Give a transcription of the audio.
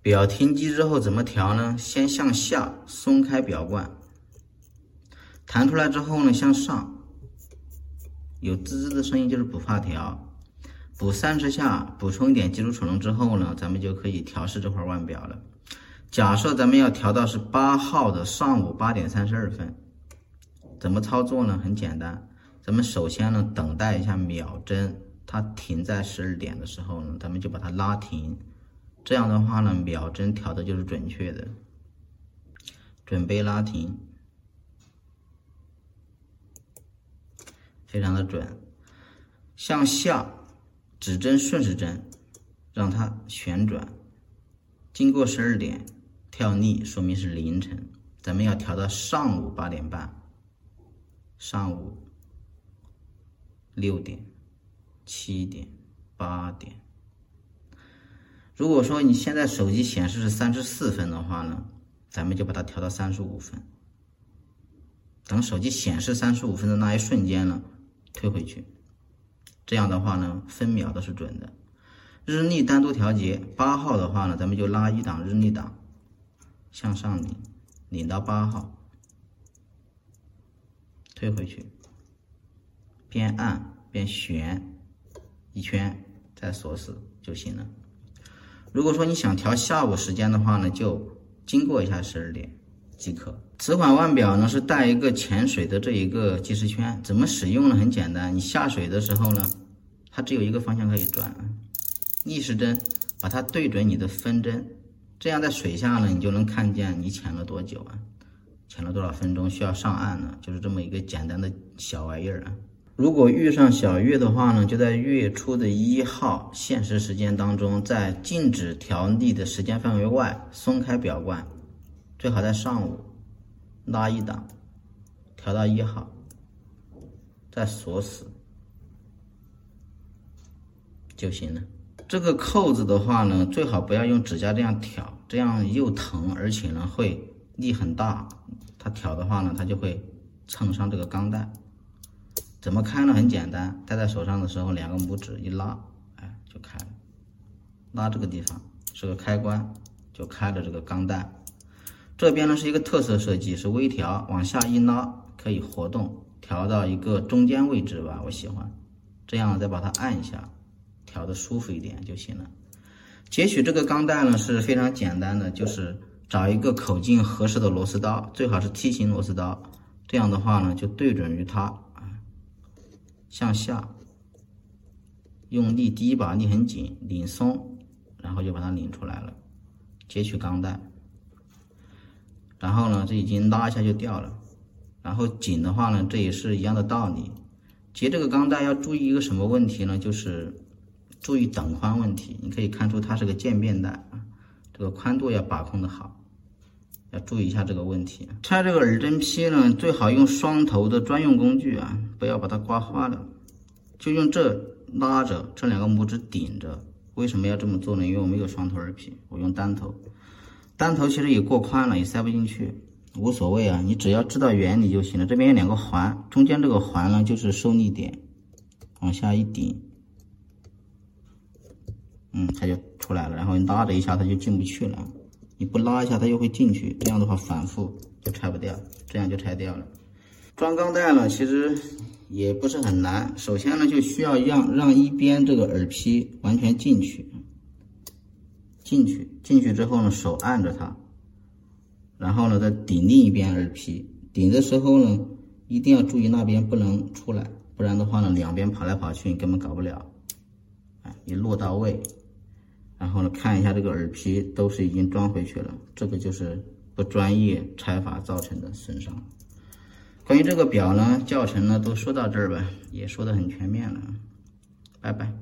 表停机之后怎么调呢？先向下松开表冠，弹出来之后呢，向上有滋滋的声音，就是补发条。补三十下，补充一点基础储能之后呢，咱们就可以调试这块腕表了。假设咱们要调到是八号的上午八点三十二分，怎么操作呢？很简单，咱们首先呢，等待一下秒针，它停在十二点的时候呢，咱们就把它拉停。这样的话呢，秒针调的就是准确的。准备拉停，非常的准，向下。指针顺时针，让它旋转，经过十二点跳逆，说明是凌晨。咱们要调到上午八点半，上午六点、七点、八点。如果说你现在手机显示是三十四分的话呢，咱们就把它调到三十五分。等手机显示三十五分的那一瞬间呢，推回去。这样的话呢，分秒都是准的。日历单独调节，八号的话呢，咱们就拉一档日历档，向上拧，拧到八号，推回去，边按边旋一圈，再锁死就行了。如果说你想调下午时间的话呢，就经过一下十二点即可。此款腕表呢是带一个潜水的这一个计时圈，怎么使用呢？很简单，你下水的时候呢，它只有一个方向可以转，逆时针把它对准你的分针，这样在水下呢，你就能看见你潜了多久啊，潜了多少分钟，需要上岸呢，就是这么一个简单的小玩意儿啊。如果遇上小月的话呢，就在月初的一号现实时间当中，在禁止调力的时间范围外松开表冠，最好在上午。拉一档，调到一号，再锁死就行了。这个扣子的话呢，最好不要用指甲这样挑，这样又疼，而且呢会力很大。它挑的话呢，它就会蹭伤这个钢带。怎么开呢？很简单，戴在手上的时候，两个拇指一拉，哎，就开了。拉这个地方是个开关，就开了这个钢带。这边呢是一个特色设计，是微调，往下一拉可以活动，调到一个中间位置吧，我喜欢。这样再把它按一下，调的舒服一点就行了。截取这个钢带呢是非常简单的，就是找一个口径合适的螺丝刀，最好是梯形螺丝刀。这样的话呢就对准于它，向下用力，第一把力很紧，拧松，然后就把它拧出来了。截取钢带。然后呢，这已经拉一下就掉了。然后紧的话呢，这也是一样的道理。截这个钢带要注意一个什么问题呢？就是注意等宽问题。你可以看出它是个渐变带啊，这个宽度要把控的好，要注意一下这个问题。拆这个耳针坯呢，最好用双头的专用工具啊，不要把它刮花了。就用这拉着，这两个拇指顶着。为什么要这么做呢？因为我没有双头耳皮，我用单头。单头其实也过宽了，也塞不进去，无所谓啊，你只要知道原理就行了。这边有两个环，中间这个环呢就是受力点，往下一顶，嗯，它就出来了。然后你拉着一下，它就进不去了。你不拉一下，它又会进去。这样的话反复就拆不掉，这样就拆掉了。装钢带呢，其实也不是很难。首先呢，就需要让让一边这个耳皮完全进去。进去，进去之后呢，手按着它，然后呢，再顶另一边耳皮。顶的时候呢，一定要注意那边不能出来，不然的话呢，两边跑来跑去，你根本搞不了。哎，一落到位，然后呢，看一下这个耳皮都是已经装回去了，这个就是不专业拆法造成的损伤。关于这个表呢，教程呢都说到这儿吧，也说的很全面了，拜拜。